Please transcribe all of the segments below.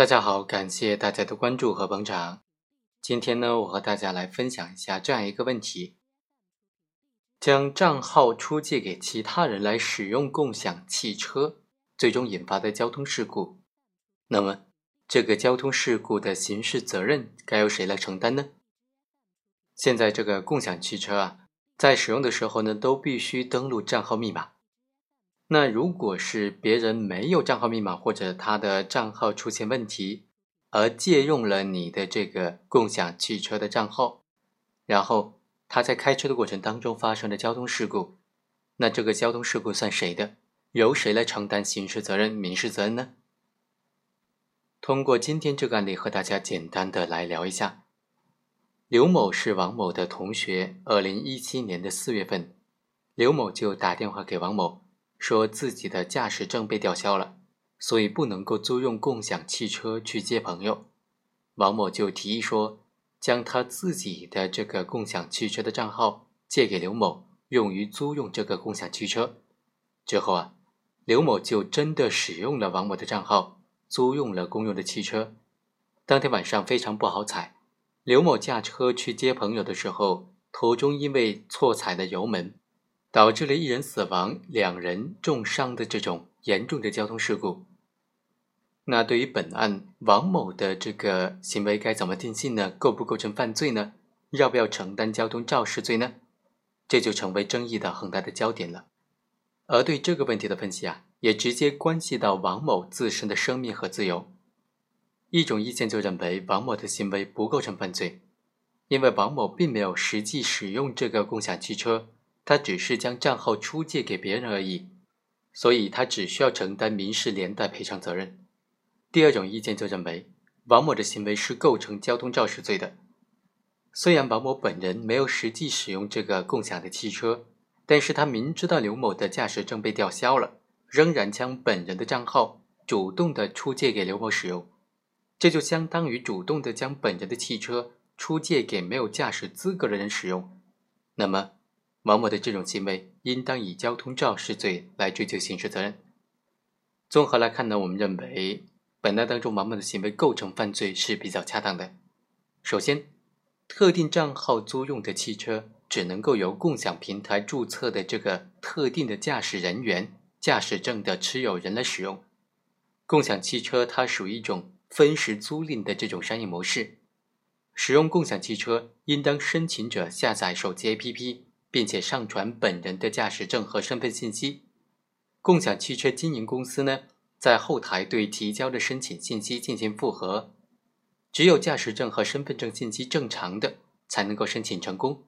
大家好，感谢大家的关注和捧场。今天呢，我和大家来分享一下这样一个问题：将账号出借给其他人来使用共享汽车，最终引发的交通事故。那么，这个交通事故的刑事责任该由谁来承担呢？现在这个共享汽车啊，在使用的时候呢，都必须登录账号密码。那如果是别人没有账号密码，或者他的账号出现问题，而借用了你的这个共享汽车的账号，然后他在开车的过程当中发生了交通事故，那这个交通事故算谁的？由谁来承担刑事责任、民事责任呢？通过今天这个案例和大家简单的来聊一下。刘某是王某的同学，二零一七年的四月份，刘某就打电话给王某。说自己的驾驶证被吊销了，所以不能够租用共享汽车去接朋友。王某就提议说，将他自己的这个共享汽车的账号借给刘某，用于租用这个共享汽车。之后啊，刘某就真的使用了王某的账号，租用了公用的汽车。当天晚上非常不好踩，刘某驾车去接朋友的时候，途中因为错踩了油门。导致了一人死亡、两人重伤的这种严重的交通事故。那对于本案王某的这个行为该怎么定性呢？构不构成犯罪呢？要不要承担交通肇事罪呢？这就成为争议的很大的焦点了。而对这个问题的分析啊，也直接关系到王某自身的生命和自由。一种意见就认为王某的行为不构成犯罪，因为王某并没有实际使用这个共享汽车。他只是将账号出借给别人而已，所以他只需要承担民事连带赔偿责任。第二种意见就认为，王某的行为是构成交通肇事罪的。虽然王某本人没有实际使用这个共享的汽车，但是他明知道刘某的驾驶证被吊销了，仍然将本人的账号主动的出借给刘某使用，这就相当于主动的将本人的汽车出借给没有驾驶资格的人使用。那么，王某的这种行为，应当以交通肇事罪来追究刑事责任。综合来看呢，我们认为本案当中王某的行为构成犯罪是比较恰当的。首先，特定账号租用的汽车只能够由共享平台注册的这个特定的驾驶人员驾驶证的持有人来使用。共享汽车它属于一种分时租赁的这种商业模式，使用共享汽车应当申请者下载手机 APP。并且上传本人的驾驶证和身份信息，共享汽车经营公司呢，在后台对提交的申请信息进行复核，只有驾驶证和身份证信息正常的，才能够申请成功。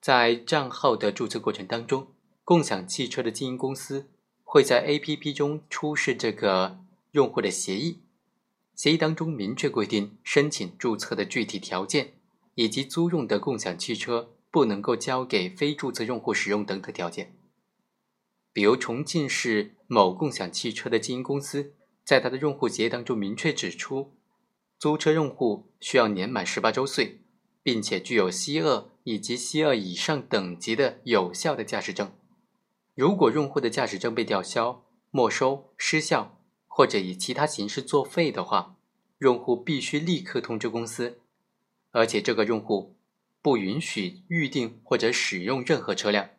在账号的注册过程当中，共享汽车的经营公司会在 APP 中出示这个用户的协议，协议当中明确规定申请注册的具体条件，以及租用的共享汽车。不能够交给非注册用户使用等等条件。比如，重庆市某共享汽车的经营公司，在它的用户协议当中明确指出，租车用户需要年满十八周岁，并且具有 C 二以及 C 二以上等级的有效的驾驶证。如果用户的驾驶证被吊销、没收、失效，或者以其他形式作废的话，用户必须立刻通知公司，而且这个用户。不允许预定或者使用任何车辆。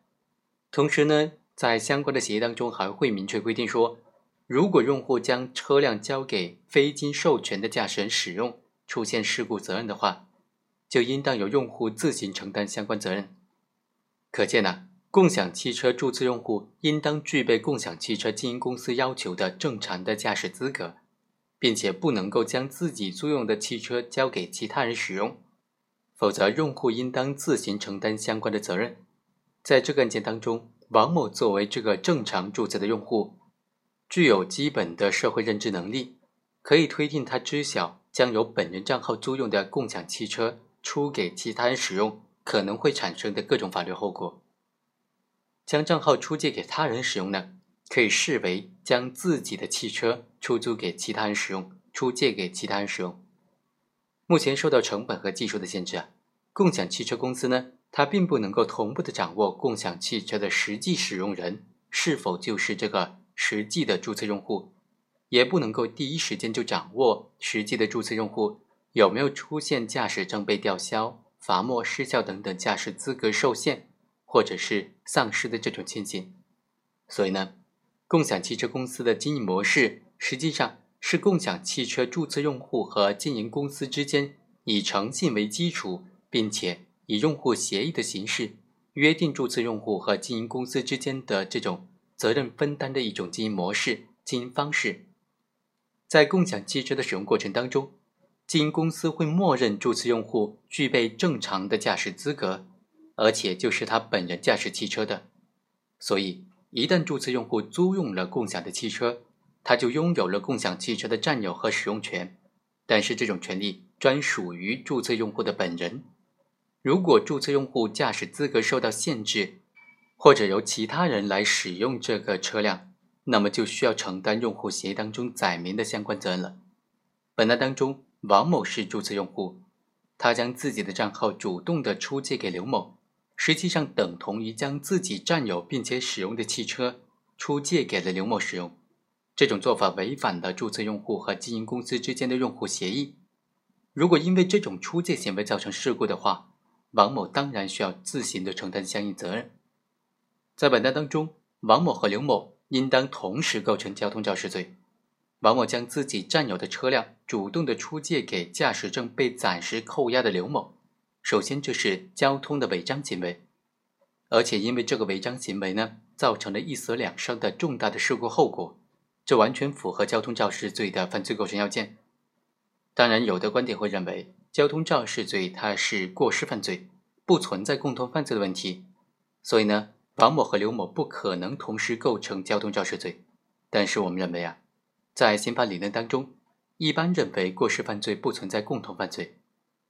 同时呢，在相关的协议当中还会明确规定说，如果用户将车辆交给非经授权的驾驶人使用，出现事故责任的话，就应当由用户自行承担相关责任。可见呢，共享汽车注册用户应当具备共享汽车经营公司要求的正常的驾驶资格，并且不能够将自己租用的汽车交给其他人使用。否则，用户应当自行承担相关的责任。在这个案件当中，王某作为这个正常注册的用户，具有基本的社会认知能力，可以推定他知晓将由本人账号租用的共享汽车出给其他人使用可能会产生的各种法律后果。将账号出借给他人使用呢，可以视为将自己的汽车出租给其他人使用，出借给其他人使用。目前受到成本和技术的限制，共享汽车公司呢，它并不能够同步的掌握共享汽车的实际使用人是否就是这个实际的注册用户，也不能够第一时间就掌握实际的注册用户有没有出现驾驶证被吊销、罚没失效等等驾驶资格受限或者是丧失的这种情形。所以呢，共享汽车公司的经营模式实际上是共享汽车注册用户和经营公司之间以诚信为基础，并且以用户协议的形式约定注册用户和经营公司之间的这种责任分担的一种经营模式、经营方式。在共享汽车的使用过程当中，经营公司会默认注册用户具备正常的驾驶资格，而且就是他本人驾驶汽车的，所以。一旦注册用户租用了共享的汽车，他就拥有了共享汽车的占有和使用权。但是这种权利专属于注册用户的本人。如果注册用户驾驶资格受到限制，或者由其他人来使用这个车辆，那么就需要承担用户协议当中载明的相关责任了。本案当中，王某是注册用户，他将自己的账号主动的出借给刘某。实际上等同于将自己占有并且使用的汽车出借给了刘某使用，这种做法违反了注册用户和经营公司之间的用户协议。如果因为这种出借行为造成事故的话，王某当然需要自行的承担相应责任。在本案当中，王某和刘某应当同时构成交通肇事罪。王某将自己占有的车辆主动的出借给驾驶证被暂时扣押的刘某。首先，这是交通的违章行为，而且因为这个违章行为呢，造成了一死两伤的重大的事故后果，这完全符合交通肇事罪的犯罪构成要件。当然，有的观点会认为，交通肇事罪它是过失犯罪，不存在共同犯罪的问题，所以呢，王某和刘某不可能同时构成交通肇事罪。但是我们认为啊，在刑法理论当中，一般认为过失犯罪不存在共同犯罪。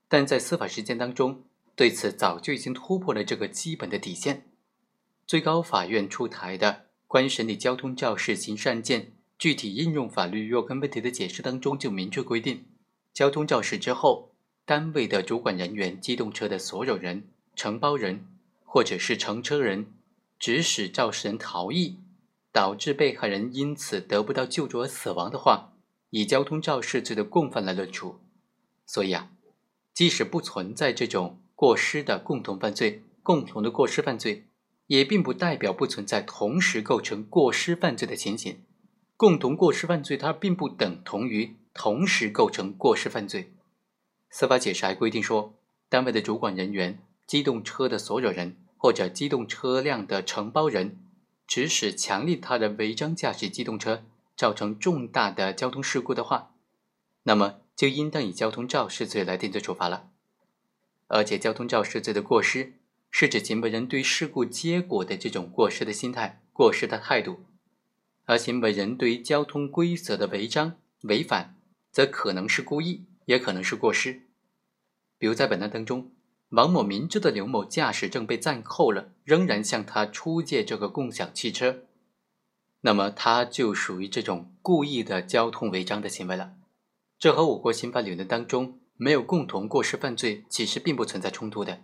但在司法实践当中，对此早就已经突破了这个基本的底线。最高法院出台的《关于审理交通肇事刑事案件具体应用法律若干问题的解释》当中就明确规定，交通肇事之后，单位的主管人员、机动车的所有人、承包人或者是乘车人，指使肇事人逃逸，导致被害人因此得不到救助而死亡的话，以交通肇事罪的共犯来论处。所以啊。即使不存在这种过失的共同犯罪，共同的过失犯罪，也并不代表不存在同时构成过失犯罪的情形。共同过失犯罪，它并不等同于同时构成过失犯罪。司法解释还规定说，单位的主管人员、机动车的所有人或者机动车辆的承包人，指使强令他人违章驾驶机动车，造成重大的交通事故的话，那么。就应当以交通肇事罪来定罪处罚了，而且交通肇事罪的过失是指行为人对事故结果的这种过失的心态、过失的态度，而行为人对于交通规则的违章、违反，则可能是故意，也可能是过失。比如在本案当中，王某明知的刘某驾驶证被暂扣了，仍然向他出借这个共享汽车，那么他就属于这种故意的交通违章的行为了。这和我国刑法理论当中没有共同过失犯罪其实并不存在冲突的。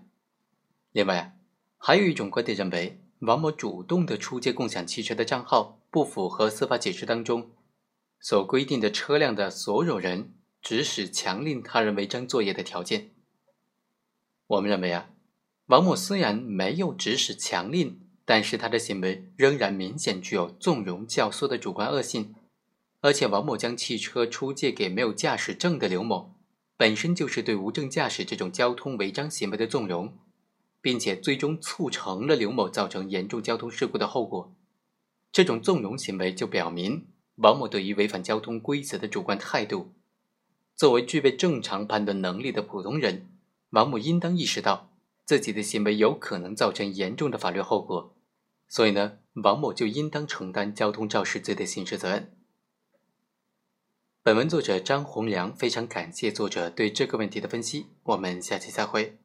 另外啊，还有一种观点认为，王某主动的出借共享汽车的账号不符合司法解释当中所规定的车辆的所有人指使强令他人违章作业的条件。我们认为啊，王某虽然没有指使强令，但是他的行为仍然明显具有纵容教唆的主观恶性。而且王某将汽车出借给没有驾驶证的刘某，本身就是对无证驾驶这种交通违章行为的纵容，并且最终促成了刘某造成严重交通事故的后果。这种纵容行为就表明王某对于违反交通规则的主观态度。作为具备正常判断能力的普通人，王某应当意识到自己的行为有可能造成严重的法律后果，所以呢，王某就应当承担交通肇事罪的刑事责任。本文作者张洪良非常感谢作者对这个问题的分析，我们下期再会。